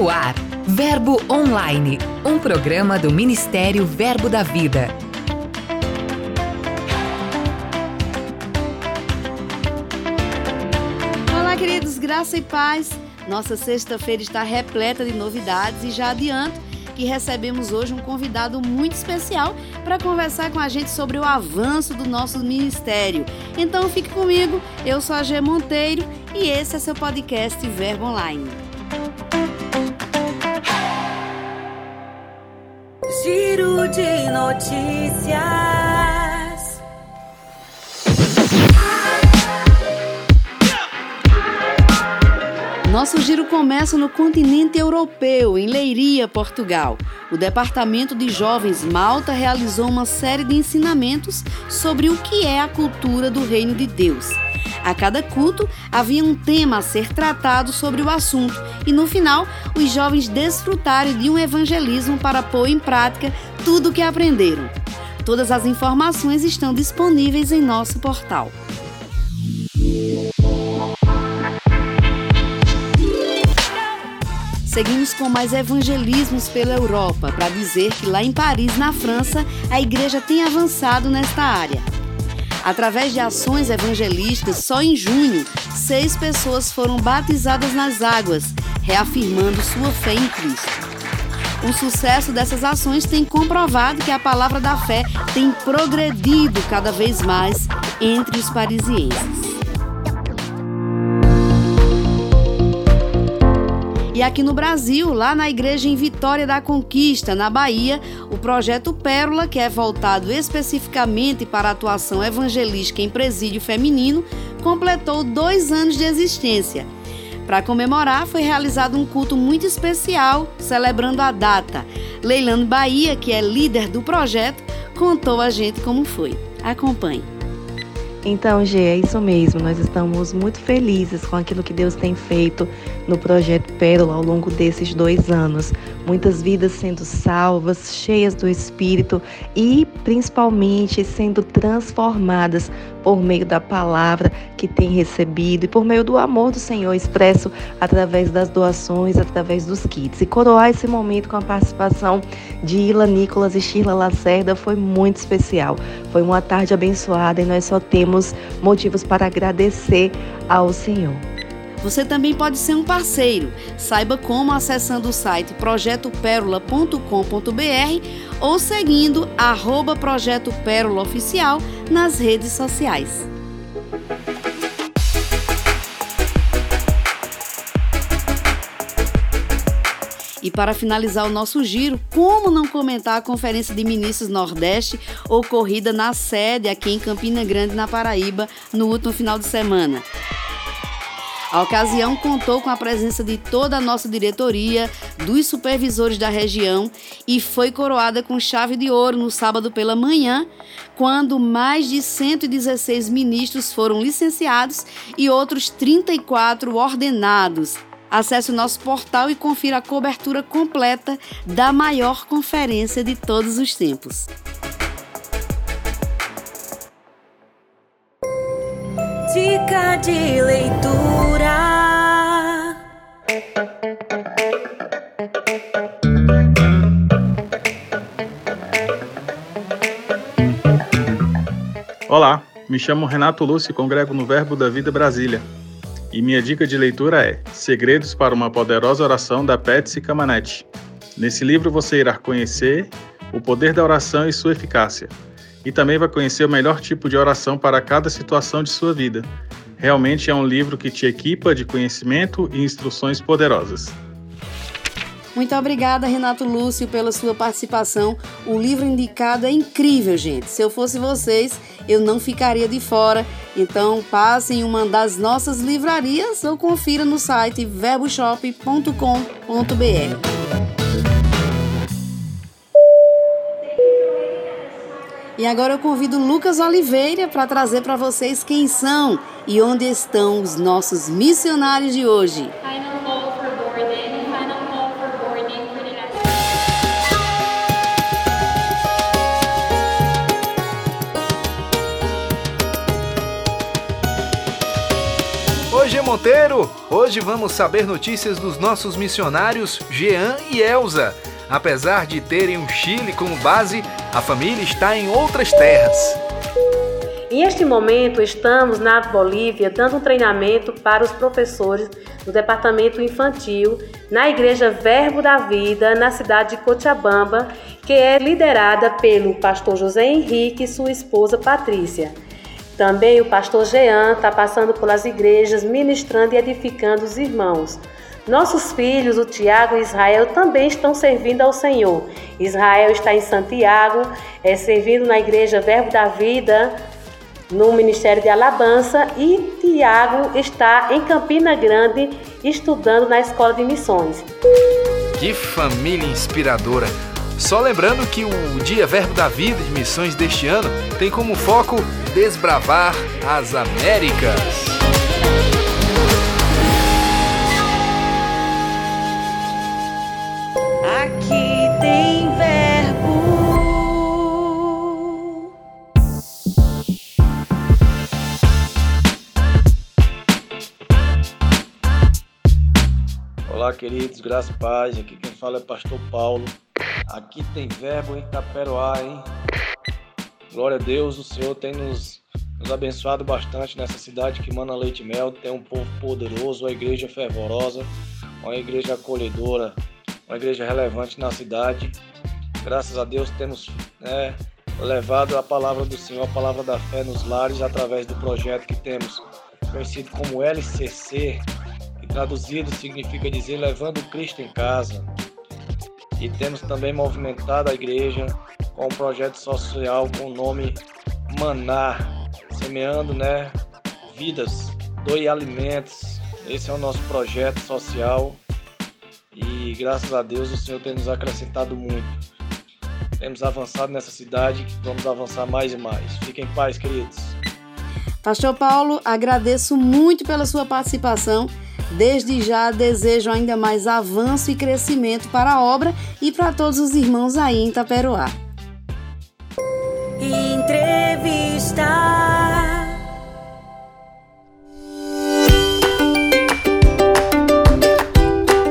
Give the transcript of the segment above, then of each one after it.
No ar, Verbo Online, um programa do Ministério Verbo da Vida. Olá, queridos, graça e paz. Nossa sexta-feira está repleta de novidades e já adianto que recebemos hoje um convidado muito especial para conversar com a gente sobre o avanço do nosso ministério. Então fique comigo, eu sou a G Monteiro e esse é seu podcast Verbo Online. Giro de notícias. Nosso giro começa no continente europeu, em Leiria, Portugal. O Departamento de Jovens Malta realizou uma série de ensinamentos sobre o que é a cultura do Reino de Deus. A cada culto havia um tema a ser tratado sobre o assunto e no final os jovens desfrutaram de um evangelismo para pôr em prática tudo o que aprenderam. Todas as informações estão disponíveis em nosso portal. Seguimos com mais evangelismos pela Europa para dizer que lá em Paris, na França, a igreja tem avançado nesta área. Através de ações evangelísticas, só em junho, seis pessoas foram batizadas nas águas, reafirmando sua fé em Cristo. O sucesso dessas ações tem comprovado que a palavra da fé tem progredido cada vez mais entre os parisienses. E aqui no Brasil, lá na igreja em Vitória da Conquista, na Bahia, o projeto Pérola, que é voltado especificamente para a atuação evangelística em presídio feminino, completou dois anos de existência. Para comemorar, foi realizado um culto muito especial, celebrando a data. Leilano Bahia, que é líder do projeto, contou a gente como foi. Acompanhe. Então, Gê, é isso mesmo. Nós estamos muito felizes com aquilo que Deus tem feito no projeto Pérola ao longo desses dois anos. Muitas vidas sendo salvas, cheias do Espírito e principalmente sendo transformadas por meio da palavra que tem recebido e por meio do amor do Senhor expresso através das doações, através dos kits. E coroar esse momento com a participação de Ila Nicolas e Sheila Lacerda foi muito especial. Foi uma tarde abençoada e nós só temos motivos para agradecer ao Senhor. Você também pode ser um parceiro. Saiba como acessando o site projetopérola.com.br ou seguindo arroba Projeto Pérola Oficial nas redes sociais. E para finalizar o nosso giro, como não comentar a Conferência de Ministros Nordeste ocorrida na sede aqui em Campina Grande, na Paraíba, no último final de semana? A ocasião contou com a presença de toda a nossa diretoria, dos supervisores da região e foi coroada com chave de ouro no sábado pela manhã, quando mais de 116 ministros foram licenciados e outros 34 ordenados. Acesse o nosso portal e confira a cobertura completa da maior conferência de todos os tempos. Dica de leitura. Olá, me chamo Renato Lúcio e congrego no Verbo da Vida Brasília. E minha dica de leitura é Segredos para uma Poderosa Oração da Patsy Camanete. Nesse livro você irá conhecer o poder da oração e sua eficácia e também vai conhecer o melhor tipo de oração para cada situação de sua vida. Realmente é um livro que te equipa de conhecimento e instruções poderosas. Muito obrigada, Renato Lúcio, pela sua participação. O livro indicado é incrível, gente. Se eu fosse vocês, eu não ficaria de fora. Então, passe em uma das nossas livrarias ou confira no site verboshop.com.br. E agora eu convido Lucas Oliveira para trazer para vocês quem são e onde estão os nossos missionários de hoje. Monteiro! Hoje vamos saber notícias dos nossos missionários Jean e Elza. Apesar de terem o Chile como base, a família está em outras terras. E este momento estamos na Bolívia dando um treinamento para os professores do departamento infantil na Igreja Verbo da Vida, na cidade de Cochabamba, que é liderada pelo pastor José Henrique e sua esposa Patrícia. Também o pastor Jean está passando pelas igrejas, ministrando e edificando os irmãos. Nossos filhos, o Tiago e Israel, também estão servindo ao Senhor. Israel está em Santiago, é, servindo na igreja Verbo da Vida, no Ministério de Alabança, e Tiago está em Campina Grande, estudando na Escola de Missões. Que família inspiradora! Só lembrando que o Dia Verbo da Vida de Missões deste ano tem como foco desbravar as Américas. Aqui tem verbo. Olá, queridos, graças e paz. Aqui quem fala é Pastor Paulo. Aqui tem verbo em Taperoá, hein? Glória a Deus, o Senhor tem nos, nos abençoado bastante nessa cidade que mana leite e mel. Tem um povo poderoso, uma igreja fervorosa, uma igreja acolhedora, uma igreja relevante na cidade. Graças a Deus temos né, levado a palavra do Senhor, a palavra da fé nos lares através do projeto que temos conhecido como LCC, que traduzido significa dizer levando Cristo em casa. E temos também movimentado a igreja com um projeto social com o nome Maná, semeando né, vidas, doe alimentos. Esse é o nosso projeto social e graças a Deus o Senhor tem nos acrescentado muito. Temos avançado nessa cidade, vamos avançar mais e mais. Fiquem em paz, queridos. Pastor Paulo, agradeço muito pela sua participação. Desde já desejo ainda mais avanço e crescimento para a obra e para todos os irmãos aí em Taperoá. Entrevista.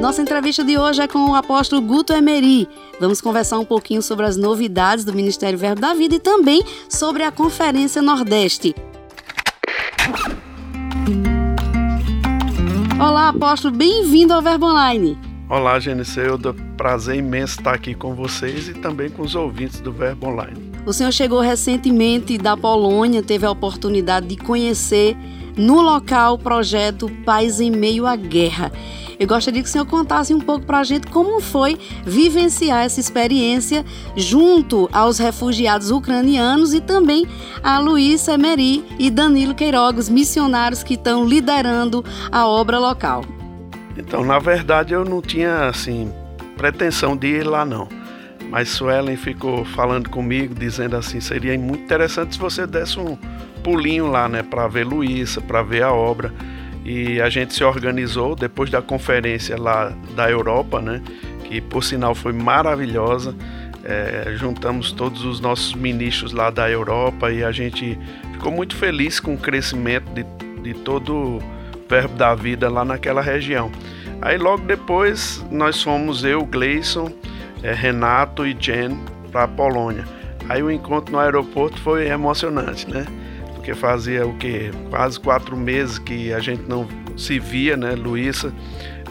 Nossa entrevista de hoje é com o apóstolo Guto Emery. Vamos conversar um pouquinho sobre as novidades do Ministério Verbo da Vida e também sobre a Conferência Nordeste. Olá, apóstolo, bem-vindo ao Verbo Online. Olá, Geniceu, prazer imenso estar aqui com vocês e também com os ouvintes do Verbo Online. O senhor chegou recentemente da Polônia, teve a oportunidade de conhecer no local o projeto Paz em Meio à Guerra. Eu gostaria que o senhor contasse um pouco para a gente como foi vivenciar essa experiência junto aos refugiados ucranianos e também a Luísa Emery e Danilo Queiroga, os missionários que estão liderando a obra local. Então, na verdade, eu não tinha assim pretensão de ir lá não. Mas Suelen ficou falando comigo, dizendo assim, seria muito interessante se você desse um pulinho lá, né, para ver Luísa, para ver a obra. E a gente se organizou depois da conferência lá da Europa, né, que por sinal foi maravilhosa. É, juntamos todos os nossos ministros lá da Europa e a gente ficou muito feliz com o crescimento de, de todo o verbo da vida lá naquela região. Aí logo depois nós fomos eu, Gleison, é, Renato e Jen para a Polônia. Aí o encontro no aeroporto foi emocionante, né? Porque fazia o que quase quatro meses que a gente não se via, né? Luísa,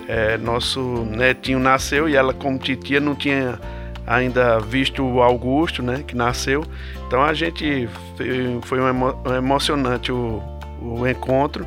é, nosso netinho nasceu e ela como titia não tinha ainda visto o Augusto, né? Que nasceu. Então a gente foi, um emo, emocionante o, o encontro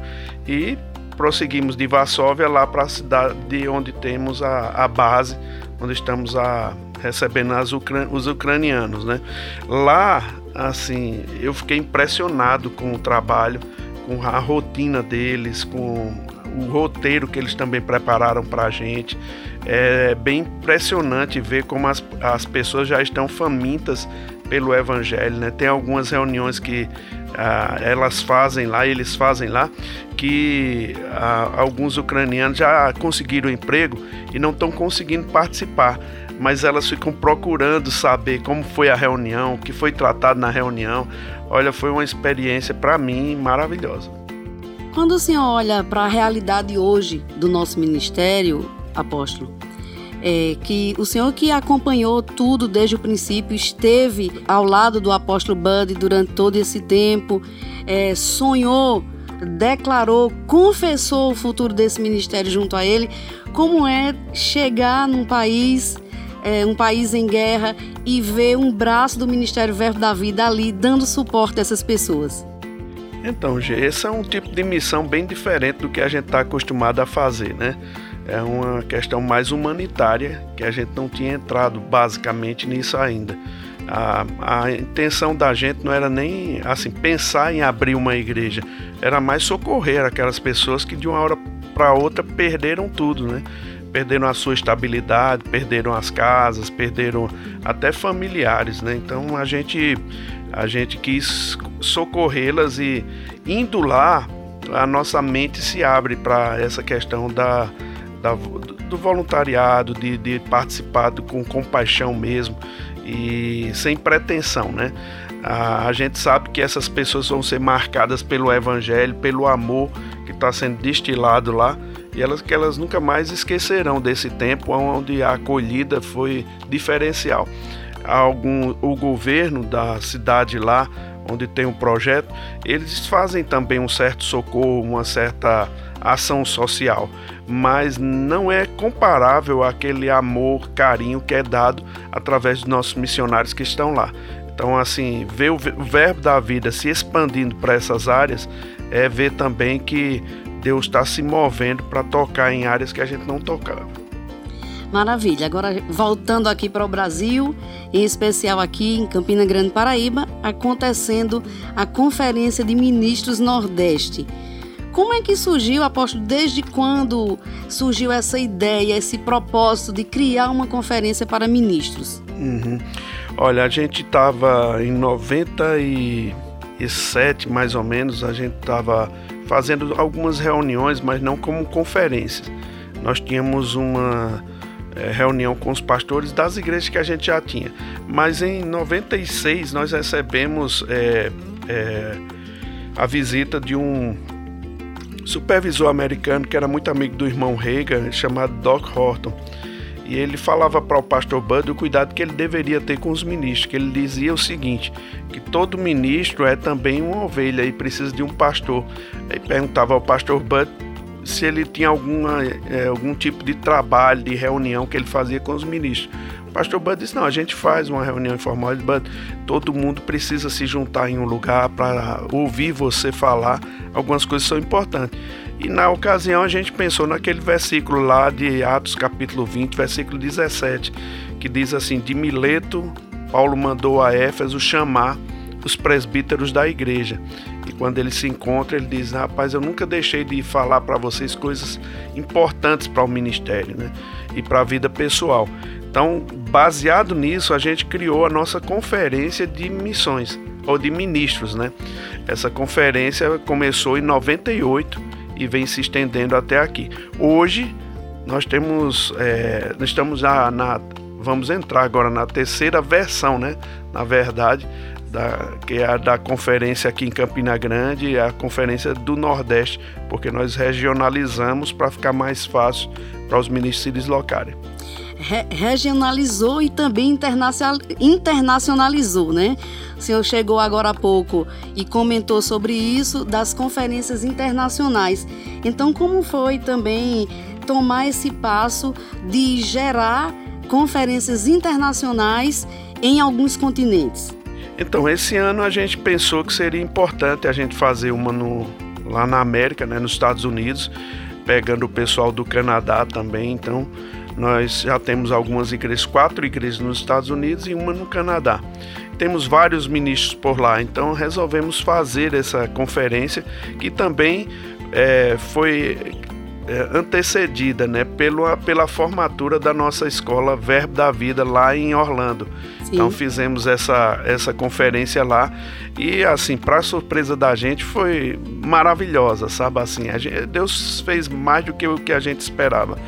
e prosseguimos de Varsóvia lá para a cidade onde temos a, a base onde estamos a, recebendo as ucran os ucranianos, né? Lá, assim, eu fiquei impressionado com o trabalho, com a rotina deles, com o roteiro que eles também prepararam para a gente. É bem impressionante ver como as, as pessoas já estão famintas pelo Evangelho, né? Tem algumas reuniões que ah, elas fazem lá, eles fazem lá, que ah, alguns ucranianos já conseguiram emprego e não estão conseguindo participar, mas elas ficam procurando saber como foi a reunião, o que foi tratado na reunião. Olha, foi uma experiência para mim maravilhosa. Quando o senhor olha para a realidade hoje do nosso ministério, apóstolo, é, que o senhor que acompanhou tudo desde o princípio, esteve ao lado do apóstolo Bud durante todo esse tempo, é, sonhou, declarou, confessou o futuro desse ministério junto a ele, como é chegar num país é, um país em guerra e ver um braço do Ministério Verbo da Vida ali dando suporte a essas pessoas? Então, Gê, esse é um tipo de missão bem diferente do que a gente está acostumado a fazer, né? É uma questão mais humanitária que a gente não tinha entrado basicamente nisso ainda. A, a, intenção da gente não era nem assim pensar em abrir uma igreja, era mais socorrer aquelas pessoas que de uma hora para outra perderam tudo, né? Perderam a sua estabilidade, perderam as casas, perderam até familiares, né? Então a gente a gente quis socorrê-las e indo lá a nossa mente se abre para essa questão da, da, do voluntariado, de, de participar com compaixão mesmo e sem pretensão, né? A, a gente sabe que essas pessoas vão ser marcadas pelo evangelho, pelo amor que está sendo destilado lá e elas que elas nunca mais esquecerão desse tempo onde a acolhida foi diferencial. Algum, o governo da cidade lá, onde tem um projeto, eles fazem também um certo socorro, uma certa ação social, mas não é comparável àquele amor, carinho que é dado através dos nossos missionários que estão lá. Então, assim, ver o verbo da vida se expandindo para essas áreas é ver também que Deus está se movendo para tocar em áreas que a gente não tocava. Maravilha. Agora, voltando aqui para o Brasil, em especial aqui em Campina Grande, Paraíba, acontecendo a Conferência de Ministros Nordeste. Como é que surgiu, apóstolo, desde quando surgiu essa ideia, esse propósito de criar uma conferência para ministros? Uhum. Olha, a gente estava em 97, mais ou menos, a gente estava fazendo algumas reuniões, mas não como conferências. Nós tínhamos uma é, reunião com os pastores das igrejas que a gente já tinha. Mas em 96 nós recebemos é, é, a visita de um supervisor americano que era muito amigo do irmão Reagan, chamado Doc Horton. E ele falava para o pastor Bud o cuidado que ele deveria ter com os ministros, que ele dizia o seguinte, que todo ministro é também uma ovelha e precisa de um pastor. Aí perguntava ao pastor Bud se ele tinha alguma, é, algum tipo de trabalho, de reunião que ele fazia com os ministros. O pastor Bud disse: Não, a gente faz uma reunião informal, Bud, todo mundo precisa se juntar em um lugar para ouvir você falar. Algumas coisas são importantes. E na ocasião a gente pensou naquele versículo lá de Atos capítulo 20, versículo 17, que diz assim: De Mileto, Paulo mandou a Éfeso chamar os presbíteros da igreja. E quando ele se encontra, ele diz: Rapaz, eu nunca deixei de falar para vocês coisas importantes para o ministério né? e para a vida pessoal. Então, baseado nisso, a gente criou a nossa conferência de missões, ou de ministros. Né? Essa conferência começou em 98 e vem se estendendo até aqui. Hoje nós temos, é, estamos já na, vamos entrar agora na terceira versão, né? Na verdade, da, que é a da conferência aqui em Campina Grande, a conferência do Nordeste, porque nós regionalizamos para ficar mais fácil para os ministros se deslocarem re regionalizou e também internacionalizou, né? O senhor chegou agora há pouco e comentou sobre isso das conferências internacionais. Então, como foi também tomar esse passo de gerar conferências internacionais em alguns continentes? Então, esse ano a gente pensou que seria importante a gente fazer uma no, lá na América, né, nos Estados Unidos, pegando o pessoal do Canadá também. Então, nós já temos algumas igrejas, quatro igrejas nos Estados Unidos e uma no Canadá. Temos vários ministros por lá, então resolvemos fazer essa conferência que também é, foi é, antecedida né, pela, pela formatura da nossa escola Verbo da Vida lá em Orlando. Sim. Então fizemos essa, essa conferência lá e assim, para surpresa da gente, foi maravilhosa, sabe assim, gente, Deus fez mais do que o que a gente esperava.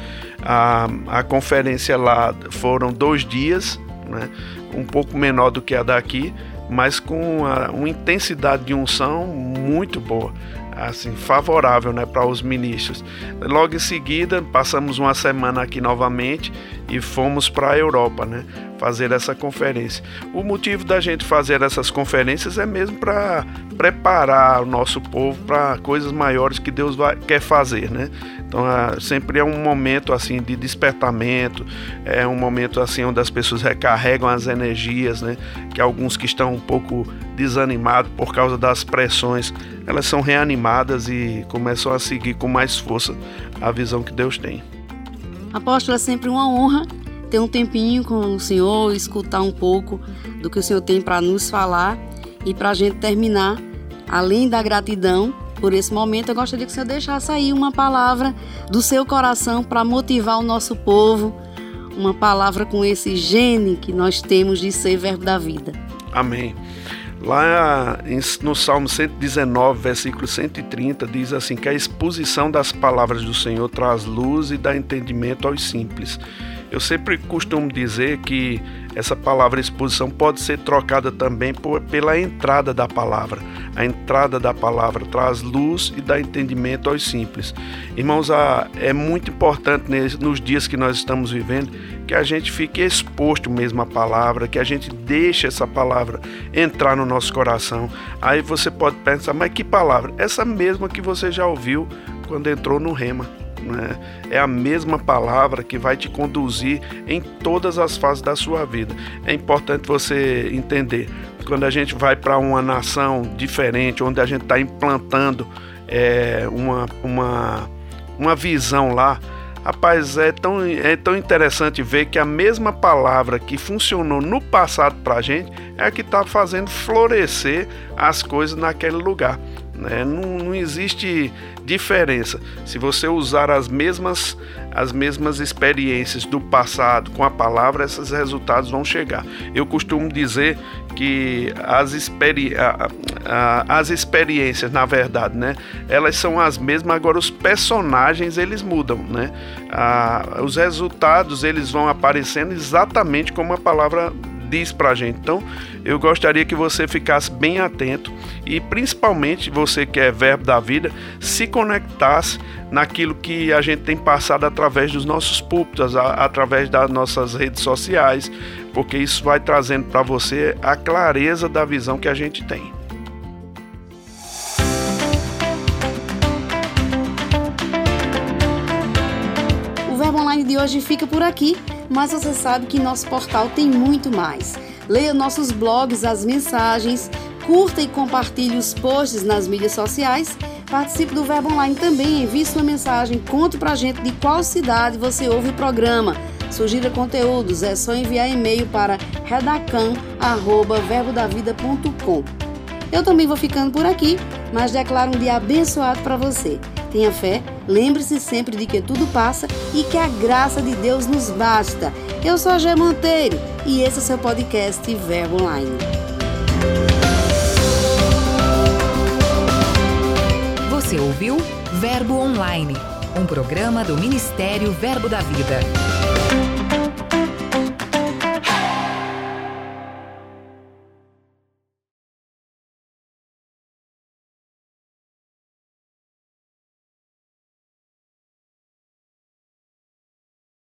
A, a conferência lá foram dois dias, né? um pouco menor do que a daqui, mas com uma, uma intensidade de unção muito boa. assim favorável né, para os ministros. Logo em seguida, passamos uma semana aqui novamente e fomos para a Europa, né, fazer essa conferência. O motivo da gente fazer essas conferências é mesmo para preparar o nosso povo para coisas maiores que Deus vai, quer fazer, né? Então, é, sempre é um momento assim de despertamento, é um momento assim onde as pessoas recarregam as energias, né? Que alguns que estão um pouco desanimados por causa das pressões, elas são reanimadas e começam a seguir com mais força a visão que Deus tem. Apóstolo, é sempre uma honra ter um tempinho com o Senhor, escutar um pouco do que o Senhor tem para nos falar e para a gente terminar, além da gratidão por esse momento, eu gostaria que o Senhor deixasse aí uma palavra do seu coração para motivar o nosso povo, uma palavra com esse gene que nós temos de ser verbo da vida. Amém. Lá no Salmo 119, versículo 130, diz assim: que a exposição das palavras do Senhor traz luz e dá entendimento aos simples. Eu sempre costumo dizer que essa palavra exposição pode ser trocada também por, pela entrada da palavra. A entrada da palavra traz luz e dá entendimento aos simples. Irmãos, é muito importante nos dias que nós estamos vivendo que a gente fique exposto mesmo à palavra, que a gente deixe essa palavra entrar no nosso coração. Aí você pode pensar, mas que palavra? Essa mesma que você já ouviu quando entrou no rema. Né? É a mesma palavra que vai te conduzir em todas as fases da sua vida. É importante você entender. Quando a gente vai para uma nação diferente, onde a gente está implantando é, uma, uma, uma visão lá, Rapaz, é tão, é tão interessante ver que a mesma palavra que funcionou no passado para a gente é a que está fazendo florescer as coisas naquele lugar. Né? Não, não existe diferença. Se você usar as mesmas, as mesmas experiências do passado com a palavra, esses resultados vão chegar. Eu costumo dizer que as, experi a, a, as experiências, na verdade, né, elas são as mesmas, agora os personagens eles mudam. Né? os resultados eles vão aparecendo exatamente como a palavra diz para a gente. Então, eu gostaria que você ficasse bem atento e, principalmente, você que é verbo da vida, se conectasse naquilo que a gente tem passado através dos nossos púlpitos, através das nossas redes sociais, porque isso vai trazendo para você a clareza da visão que a gente tem. O Verbo Online de hoje fica por aqui mas você sabe que nosso portal tem muito mais. Leia nossos blogs, as mensagens, curta e compartilhe os posts nas mídias sociais. Participe do Verbo Online também, envie sua mensagem, conte pra gente de qual cidade você ouve o programa. Sugira conteúdos, é só enviar e-mail para redacan@verbodavida.com. Eu também vou ficando por aqui, mas declaro um dia abençoado para você. Tenha fé, lembre-se sempre de que tudo passa e que a graça de Deus nos basta. Eu sou a Gé Monteiro e esse é o seu podcast Verbo Online. Você ouviu Verbo Online, um programa do Ministério Verbo da Vida.